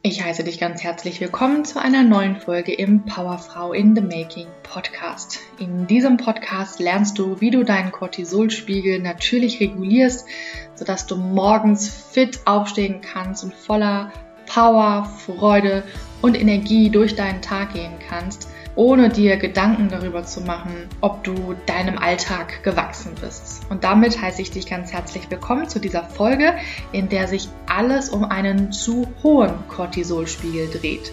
Ich heiße dich ganz herzlich willkommen zu einer neuen Folge im Powerfrau in the Making Podcast. In diesem Podcast lernst du, wie du deinen Cortisolspiegel natürlich regulierst, sodass du morgens fit aufstehen kannst und voller Power, Freude und Energie durch deinen Tag gehen kannst ohne dir Gedanken darüber zu machen, ob du deinem Alltag gewachsen bist. Und damit heiße ich dich ganz herzlich willkommen zu dieser Folge, in der sich alles um einen zu hohen Cortisolspiegel dreht.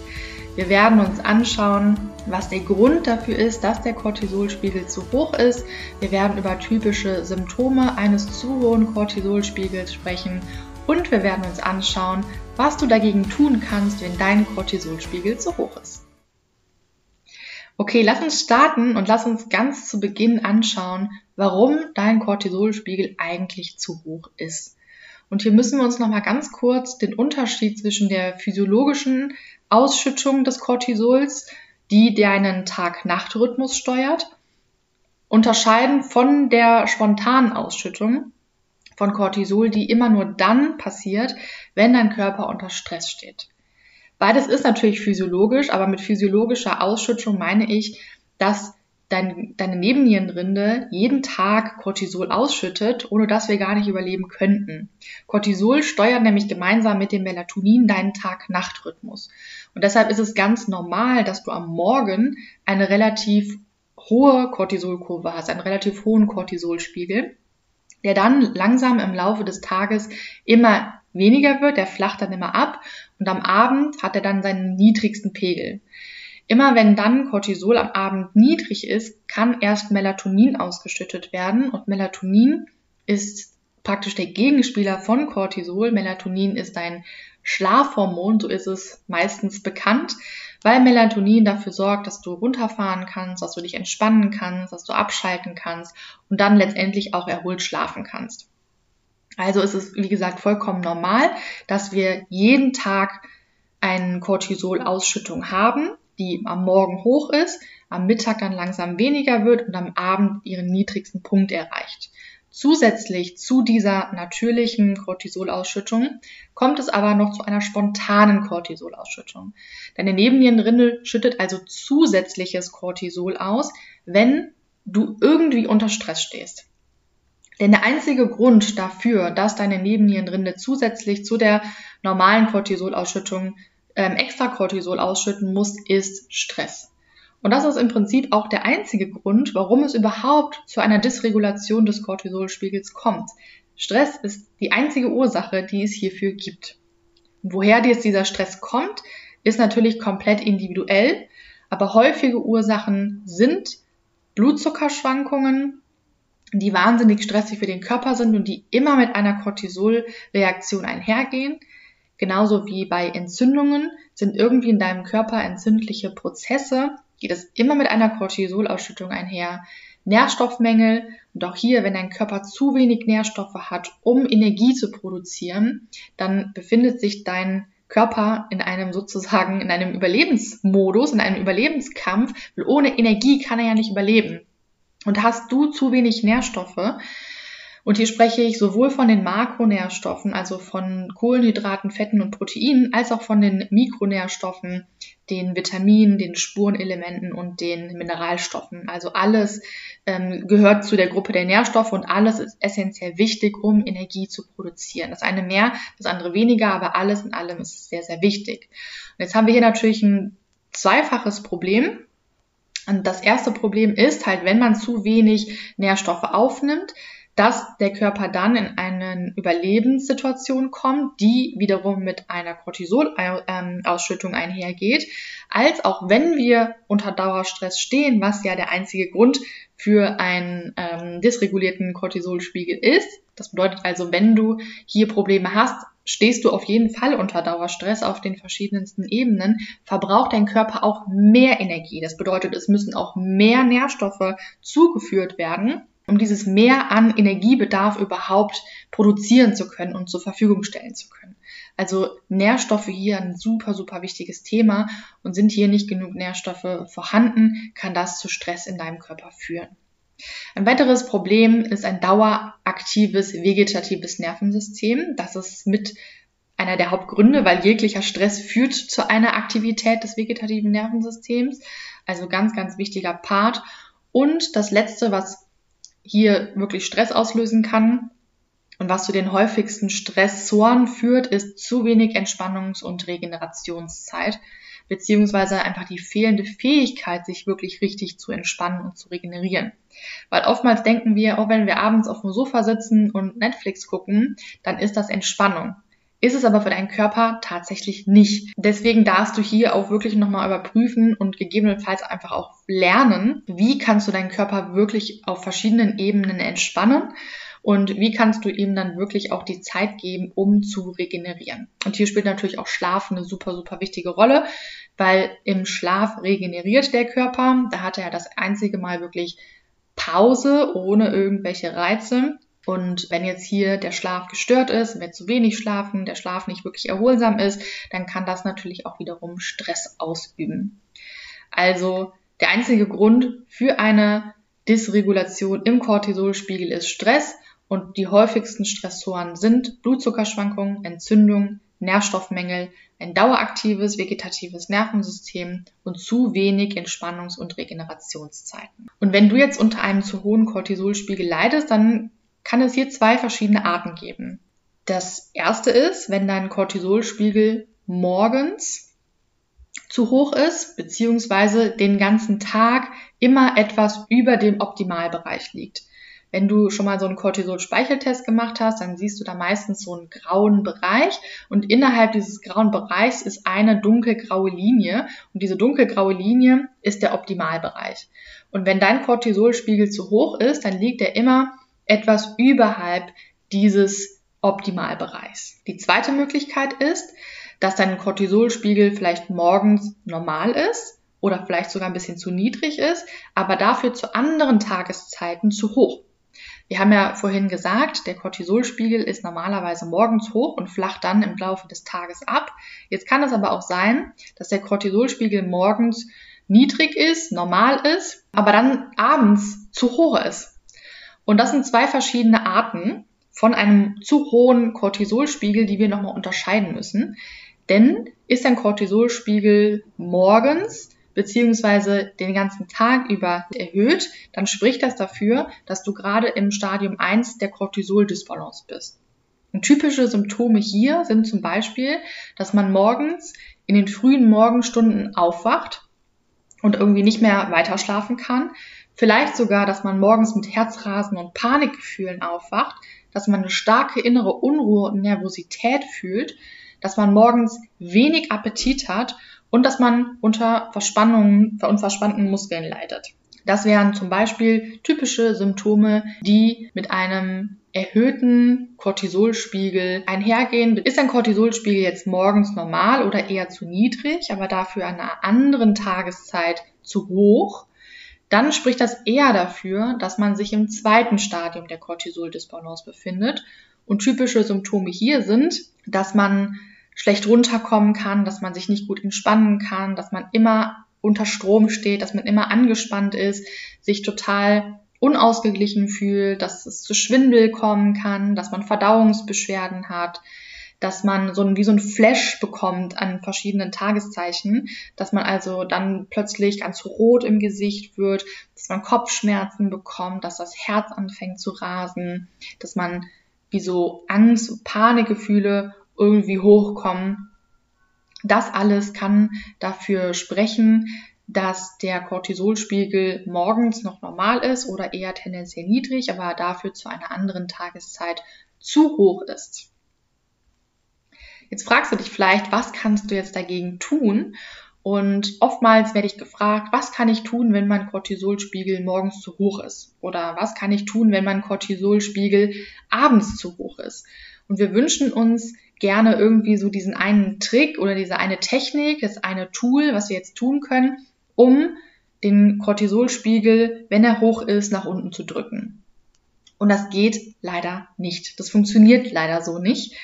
Wir werden uns anschauen, was der Grund dafür ist, dass der Cortisolspiegel zu hoch ist. Wir werden über typische Symptome eines zu hohen Cortisolspiegels sprechen und wir werden uns anschauen, was du dagegen tun kannst, wenn dein Cortisolspiegel zu hoch ist. Okay, lass uns starten und lass uns ganz zu Beginn anschauen, warum dein Cortisolspiegel eigentlich zu hoch ist. Und hier müssen wir uns nochmal ganz kurz den Unterschied zwischen der physiologischen Ausschüttung des Cortisols, die deinen Tag-Nacht-Rhythmus steuert, unterscheiden von der spontanen Ausschüttung von Cortisol, die immer nur dann passiert, wenn dein Körper unter Stress steht. Beides ist natürlich physiologisch, aber mit physiologischer Ausschüttung meine ich, dass dein, deine Nebennierenrinde jeden Tag Cortisol ausschüttet, ohne dass wir gar nicht überleben könnten. Cortisol steuert nämlich gemeinsam mit dem Melatonin deinen Tag-Nacht-Rhythmus. Und deshalb ist es ganz normal, dass du am Morgen eine relativ hohe Cortisolkurve hast, einen relativ hohen Cortisolspiegel, der dann langsam im Laufe des Tages immer weniger wird, der flacht dann immer ab und am Abend hat er dann seinen niedrigsten Pegel. Immer wenn dann Cortisol am Abend niedrig ist, kann erst Melatonin ausgeschüttet werden und Melatonin ist praktisch der Gegenspieler von Cortisol. Melatonin ist ein Schlafhormon, so ist es meistens bekannt, weil Melatonin dafür sorgt, dass du runterfahren kannst, dass du dich entspannen kannst, dass du abschalten kannst und dann letztendlich auch erholt schlafen kannst. Also ist es, wie gesagt, vollkommen normal, dass wir jeden Tag eine Cortisol-Ausschüttung haben, die am Morgen hoch ist, am Mittag dann langsam weniger wird und am Abend ihren niedrigsten Punkt erreicht. Zusätzlich zu dieser natürlichen Cortisolausschüttung kommt es aber noch zu einer spontanen Cortisolausschüttung. Deine Nebennierenrinde schüttet also zusätzliches Cortisol aus, wenn du irgendwie unter Stress stehst. Denn der einzige Grund dafür, dass deine Nebennierenrinde zusätzlich zu der normalen Cortisolausschüttung ähm, extra Cortisol ausschütten muss, ist Stress. Und das ist im Prinzip auch der einzige Grund, warum es überhaupt zu einer Dysregulation des Cortisolspiegels kommt. Stress ist die einzige Ursache, die es hierfür gibt. Woher jetzt dieser Stress kommt, ist natürlich komplett individuell, aber häufige Ursachen sind Blutzuckerschwankungen, die wahnsinnig stressig für den Körper sind und die immer mit einer Cortisolreaktion einhergehen. Genauso wie bei Entzündungen sind irgendwie in deinem Körper entzündliche Prozesse, geht es immer mit einer Cortisolausschüttung einher. Nährstoffmängel und auch hier, wenn dein Körper zu wenig Nährstoffe hat, um Energie zu produzieren, dann befindet sich dein Körper in einem sozusagen, in einem Überlebensmodus, in einem Überlebenskampf, weil ohne Energie kann er ja nicht überleben. Und hast du zu wenig Nährstoffe, und hier spreche ich sowohl von den Makronährstoffen, also von Kohlenhydraten, Fetten und Proteinen, als auch von den Mikronährstoffen, den Vitaminen, den Spurenelementen und den Mineralstoffen. Also alles ähm, gehört zu der Gruppe der Nährstoffe und alles ist essentiell wichtig, um Energie zu produzieren. Das eine mehr, das andere weniger, aber alles in allem ist sehr, sehr wichtig. Und jetzt haben wir hier natürlich ein zweifaches Problem. Und das erste Problem ist halt, wenn man zu wenig Nährstoffe aufnimmt, dass der Körper dann in eine Überlebenssituation kommt, die wiederum mit einer Cortisolausschüttung einhergeht, als auch wenn wir unter Dauerstress stehen, was ja der einzige Grund für einen ähm, dysregulierten Cortisolspiegel ist. Das bedeutet also, wenn du hier Probleme hast, stehst du auf jeden Fall unter Dauerstress auf den verschiedensten Ebenen, verbraucht dein Körper auch mehr Energie. Das bedeutet, es müssen auch mehr Nährstoffe zugeführt werden, um dieses Mehr an Energiebedarf überhaupt produzieren zu können und zur Verfügung stellen zu können. Also Nährstoffe hier ein super, super wichtiges Thema und sind hier nicht genug Nährstoffe vorhanden, kann das zu Stress in deinem Körper führen. Ein weiteres Problem ist ein daueraktives vegetatives Nervensystem. Das ist mit einer der Hauptgründe, weil jeglicher Stress führt zu einer Aktivität des vegetativen Nervensystems. Also ganz, ganz wichtiger Part. Und das Letzte, was hier wirklich Stress auslösen kann und was zu den häufigsten Stressoren führt, ist zu wenig Entspannungs- und Regenerationszeit beziehungsweise einfach die fehlende Fähigkeit, sich wirklich richtig zu entspannen und zu regenerieren. Weil oftmals denken wir, auch wenn wir abends auf dem Sofa sitzen und Netflix gucken, dann ist das Entspannung. Ist es aber für deinen Körper tatsächlich nicht. Deswegen darfst du hier auch wirklich nochmal überprüfen und gegebenenfalls einfach auch lernen, wie kannst du deinen Körper wirklich auf verschiedenen Ebenen entspannen und wie kannst du ihm dann wirklich auch die Zeit geben, um zu regenerieren. Und hier spielt natürlich auch Schlaf eine super, super wichtige Rolle, weil im Schlaf regeneriert der Körper. Da hat er ja das einzige Mal wirklich Pause ohne irgendwelche Reize. Und wenn jetzt hier der Schlaf gestört ist, wir zu wenig schlafen, der Schlaf nicht wirklich erholsam ist, dann kann das natürlich auch wiederum Stress ausüben. Also der einzige Grund für eine Dysregulation im Cortisolspiegel ist Stress und die häufigsten Stressoren sind Blutzuckerschwankungen, Entzündung, Nährstoffmängel, ein daueraktives vegetatives Nervensystem und zu wenig Entspannungs- und Regenerationszeiten. Und wenn du jetzt unter einem zu hohen Cortisolspiegel leidest, dann kann es hier zwei verschiedene Arten geben. Das erste ist, wenn dein Cortisolspiegel morgens zu hoch ist, beziehungsweise den ganzen Tag immer etwas über dem Optimalbereich liegt. Wenn du schon mal so einen Cortisol-Speicheltest gemacht hast, dann siehst du da meistens so einen grauen Bereich und innerhalb dieses grauen Bereichs ist eine dunkelgraue Linie und diese dunkelgraue Linie ist der Optimalbereich. Und wenn dein Cortisolspiegel zu hoch ist, dann liegt er immer etwas überhalb dieses Optimalbereichs. Die zweite Möglichkeit ist, dass dein Cortisolspiegel vielleicht morgens normal ist oder vielleicht sogar ein bisschen zu niedrig ist, aber dafür zu anderen Tageszeiten zu hoch. Wir haben ja vorhin gesagt, der Cortisolspiegel ist normalerweise morgens hoch und flacht dann im Laufe des Tages ab. Jetzt kann es aber auch sein, dass der Cortisolspiegel morgens niedrig ist, normal ist, aber dann abends zu hoch ist. Und das sind zwei verschiedene Arten von einem zu hohen Cortisolspiegel, die wir nochmal unterscheiden müssen. Denn ist ein Cortisolspiegel morgens beziehungsweise den ganzen Tag über erhöht, dann spricht das dafür, dass du gerade im Stadium 1 der Cortisol-Dysbalance bist. Und typische Symptome hier sind zum Beispiel, dass man morgens in den frühen Morgenstunden aufwacht und irgendwie nicht mehr weiter schlafen kann. Vielleicht sogar, dass man morgens mit Herzrasen und Panikgefühlen aufwacht, dass man eine starke innere Unruhe und Nervosität fühlt, dass man morgens wenig Appetit hat und dass man unter Verspannungen und verspannten Muskeln leidet. Das wären zum Beispiel typische Symptome, die mit einem erhöhten Cortisolspiegel einhergehen. Ist ein Cortisolspiegel jetzt morgens normal oder eher zu niedrig, aber dafür an einer anderen Tageszeit zu hoch, dann spricht das eher dafür, dass man sich im zweiten Stadium der Cortisol-Dysbalance befindet. Und typische Symptome hier sind, dass man schlecht runterkommen kann, dass man sich nicht gut entspannen kann, dass man immer unter Strom steht, dass man immer angespannt ist, sich total unausgeglichen fühlt, dass es zu Schwindel kommen kann, dass man Verdauungsbeschwerden hat, dass man so ein, wie so ein Flash bekommt an verschiedenen Tageszeichen, dass man also dann plötzlich ganz rot im Gesicht wird, dass man Kopfschmerzen bekommt, dass das Herz anfängt zu rasen, dass man wie so Angst, Panikgefühle irgendwie hochkommen. Das alles kann dafür sprechen, dass der Cortisolspiegel morgens noch normal ist oder eher tendenziell niedrig, aber dafür zu einer anderen Tageszeit zu hoch ist. Jetzt fragst du dich vielleicht, was kannst du jetzt dagegen tun? Und oftmals werde ich gefragt, was kann ich tun, wenn mein Cortisolspiegel morgens zu hoch ist? Oder was kann ich tun, wenn mein Cortisolspiegel abends zu hoch ist? Und wir wünschen uns gerne irgendwie so diesen einen Trick oder diese eine Technik, das eine Tool, was wir jetzt tun können, um den Cortisolspiegel, wenn er hoch ist, nach unten zu drücken. Und das geht leider nicht. Das funktioniert leider so nicht.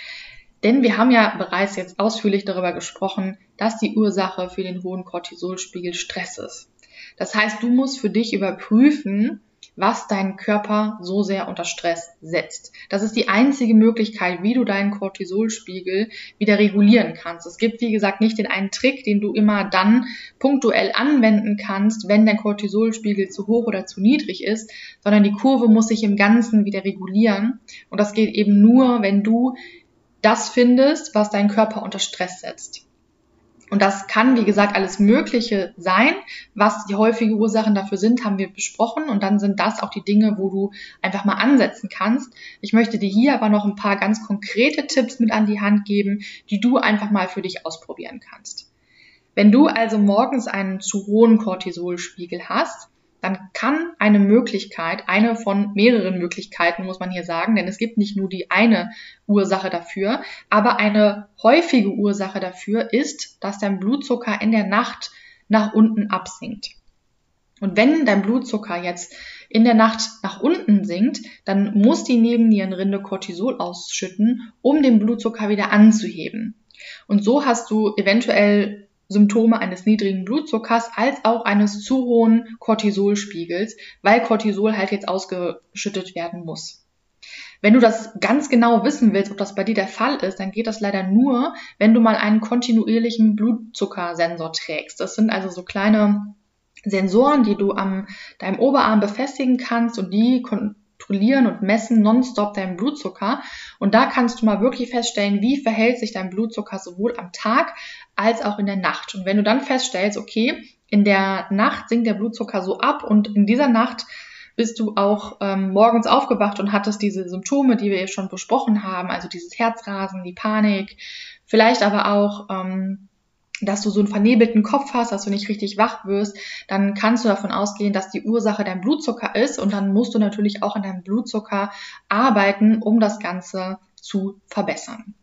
Denn wir haben ja bereits jetzt ausführlich darüber gesprochen, dass die Ursache für den hohen Cortisolspiegel Stress ist. Das heißt, du musst für dich überprüfen, was deinen Körper so sehr unter Stress setzt. Das ist die einzige Möglichkeit, wie du deinen Cortisolspiegel wieder regulieren kannst. Es gibt, wie gesagt, nicht den einen Trick, den du immer dann punktuell anwenden kannst, wenn dein Cortisolspiegel zu hoch oder zu niedrig ist, sondern die Kurve muss sich im Ganzen wieder regulieren. Und das geht eben nur, wenn du das findest, was deinen Körper unter Stress setzt. Und das kann, wie gesagt, alles Mögliche sein. Was die häufige Ursachen dafür sind, haben wir besprochen. Und dann sind das auch die Dinge, wo du einfach mal ansetzen kannst. Ich möchte dir hier aber noch ein paar ganz konkrete Tipps mit an die Hand geben, die du einfach mal für dich ausprobieren kannst. Wenn du also morgens einen zu hohen Cortisolspiegel hast, dann kann eine Möglichkeit, eine von mehreren Möglichkeiten, muss man hier sagen, denn es gibt nicht nur die eine Ursache dafür, aber eine häufige Ursache dafür ist, dass dein Blutzucker in der Nacht nach unten absinkt. Und wenn dein Blutzucker jetzt in der Nacht nach unten sinkt, dann muss die Nebennierenrinde Cortisol ausschütten, um den Blutzucker wieder anzuheben. Und so hast du eventuell Symptome eines niedrigen Blutzuckers als auch eines zu hohen Cortisolspiegels, weil Cortisol halt jetzt ausgeschüttet werden muss. Wenn du das ganz genau wissen willst, ob das bei dir der Fall ist, dann geht das leider nur, wenn du mal einen kontinuierlichen Blutzuckersensor trägst. Das sind also so kleine Sensoren, die du am deinem Oberarm befestigen kannst und die kontrollieren und messen nonstop deinen Blutzucker. Und da kannst du mal wirklich feststellen, wie verhält sich dein Blutzucker sowohl am Tag als auch in der Nacht. Und wenn du dann feststellst, okay, in der Nacht sinkt der Blutzucker so ab und in dieser Nacht bist du auch ähm, morgens aufgewacht und hattest diese Symptome, die wir ja schon besprochen haben, also dieses Herzrasen, die Panik, vielleicht aber auch ähm, dass du so einen vernebelten Kopf hast, dass du nicht richtig wach wirst, dann kannst du davon ausgehen, dass die Ursache dein Blutzucker ist und dann musst du natürlich auch an deinem Blutzucker arbeiten, um das Ganze zu verbessern.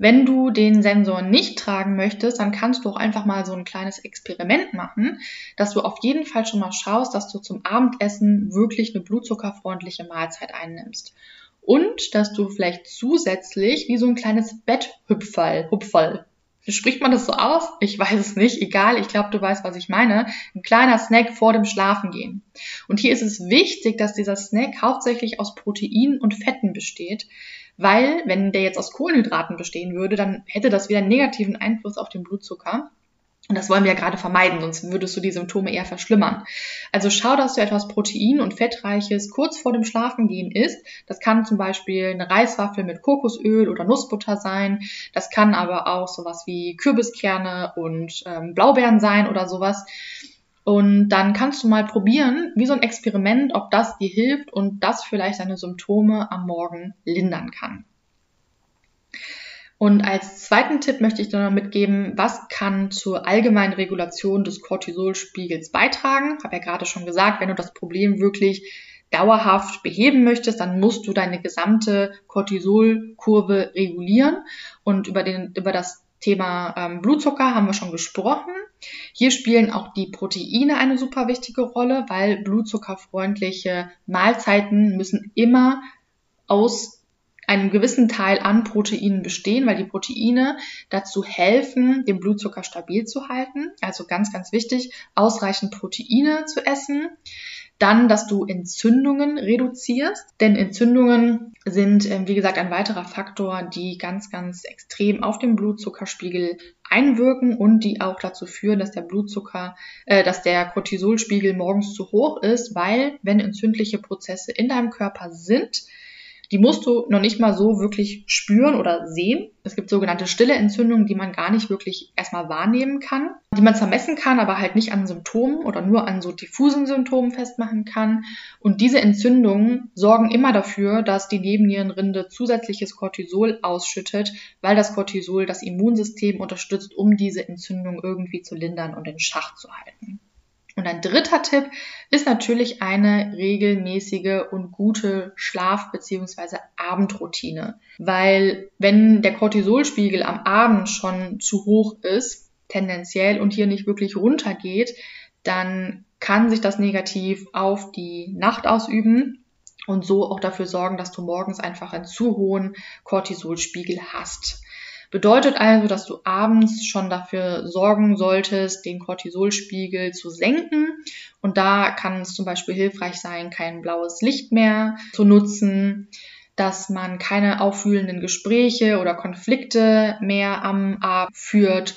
Wenn du den Sensor nicht tragen möchtest, dann kannst du auch einfach mal so ein kleines Experiment machen, dass du auf jeden Fall schon mal schaust, dass du zum Abendessen wirklich eine blutzuckerfreundliche Mahlzeit einnimmst. Und dass du vielleicht zusätzlich wie so ein kleines Betthüpferl, Hupferl, Spricht man das so aus? Ich weiß es nicht. Egal, ich glaube, du weißt, was ich meine. Ein kleiner Snack vor dem Schlafengehen. Und hier ist es wichtig, dass dieser Snack hauptsächlich aus Proteinen und Fetten besteht, weil wenn der jetzt aus Kohlenhydraten bestehen würde, dann hätte das wieder einen negativen Einfluss auf den Blutzucker. Und das wollen wir ja gerade vermeiden, sonst würdest du die Symptome eher verschlimmern. Also schau, dass du etwas Protein- und Fettreiches kurz vor dem Schlafengehen isst. Das kann zum Beispiel eine Reiswaffel mit Kokosöl oder Nussbutter sein. Das kann aber auch sowas wie Kürbiskerne und ähm, Blaubeeren sein oder sowas. Und dann kannst du mal probieren, wie so ein Experiment, ob das dir hilft und das vielleicht deine Symptome am Morgen lindern kann. Und als zweiten Tipp möchte ich dir noch mitgeben, was kann zur allgemeinen Regulation des Cortisolspiegels beitragen. Ich habe ja gerade schon gesagt, wenn du das Problem wirklich dauerhaft beheben möchtest, dann musst du deine gesamte Cortisolkurve regulieren. Und über, den, über das Thema ähm, Blutzucker haben wir schon gesprochen. Hier spielen auch die Proteine eine super wichtige Rolle, weil blutzuckerfreundliche Mahlzeiten müssen immer aus einem gewissen Teil an Proteinen bestehen, weil die Proteine dazu helfen, den Blutzucker stabil zu halten. Also ganz, ganz wichtig, ausreichend Proteine zu essen. Dann, dass du Entzündungen reduzierst, denn Entzündungen sind, ähm, wie gesagt, ein weiterer Faktor, die ganz, ganz extrem auf den Blutzuckerspiegel einwirken und die auch dazu führen, dass der Blutzucker, äh, dass der Cortisolspiegel morgens zu hoch ist, weil wenn entzündliche Prozesse in deinem Körper sind, die musst du noch nicht mal so wirklich spüren oder sehen. Es gibt sogenannte stille Entzündungen, die man gar nicht wirklich erstmal wahrnehmen kann, die man zwar messen kann, aber halt nicht an Symptomen oder nur an so diffusen Symptomen festmachen kann. Und diese Entzündungen sorgen immer dafür, dass die Nebennierenrinde zusätzliches Cortisol ausschüttet, weil das Cortisol das Immunsystem unterstützt, um diese Entzündung irgendwie zu lindern und in Schach zu halten. Und ein dritter Tipp ist natürlich eine regelmäßige und gute Schlaf- bzw. Abendroutine. Weil wenn der Cortisolspiegel am Abend schon zu hoch ist, tendenziell und hier nicht wirklich runtergeht, dann kann sich das negativ auf die Nacht ausüben und so auch dafür sorgen, dass du morgens einfach einen zu hohen Cortisolspiegel hast. Bedeutet also, dass du abends schon dafür sorgen solltest, den Cortisolspiegel zu senken. Und da kann es zum Beispiel hilfreich sein, kein blaues Licht mehr zu nutzen, dass man keine aufwühlenden Gespräche oder Konflikte mehr am Abend führt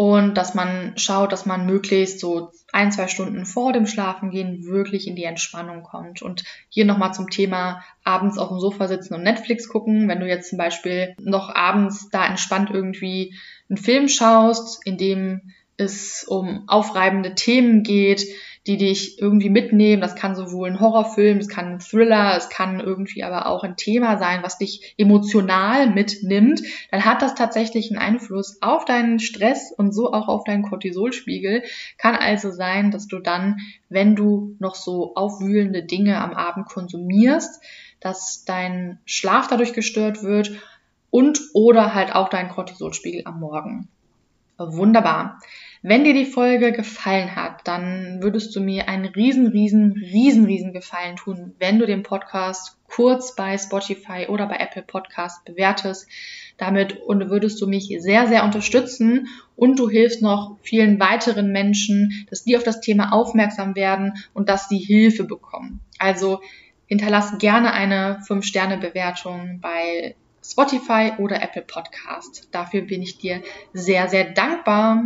und dass man schaut, dass man möglichst so ein, zwei Stunden vor dem Schlafengehen wirklich in die Entspannung kommt. Und hier nochmal zum Thema abends auf dem Sofa sitzen und Netflix gucken. Wenn du jetzt zum Beispiel noch abends da entspannt irgendwie einen Film schaust, in dem es um aufreibende Themen geht, die dich irgendwie mitnehmen. Das kann sowohl ein Horrorfilm, es kann ein Thriller, es kann irgendwie aber auch ein Thema sein, was dich emotional mitnimmt. Dann hat das tatsächlich einen Einfluss auf deinen Stress und so auch auf deinen Cortisolspiegel. Kann also sein, dass du dann, wenn du noch so aufwühlende Dinge am Abend konsumierst, dass dein Schlaf dadurch gestört wird und oder halt auch dein Cortisolspiegel am Morgen. Wunderbar. Wenn dir die Folge gefallen hat, dann würdest du mir einen riesen, riesen, riesen, riesen Gefallen tun, wenn du den Podcast kurz bei Spotify oder bei Apple Podcast bewertest. Damit und würdest du mich sehr, sehr unterstützen und du hilfst noch vielen weiteren Menschen, dass die auf das Thema aufmerksam werden und dass sie Hilfe bekommen. Also hinterlass gerne eine 5-Sterne-Bewertung bei Spotify oder Apple Podcast. Dafür bin ich dir sehr, sehr dankbar.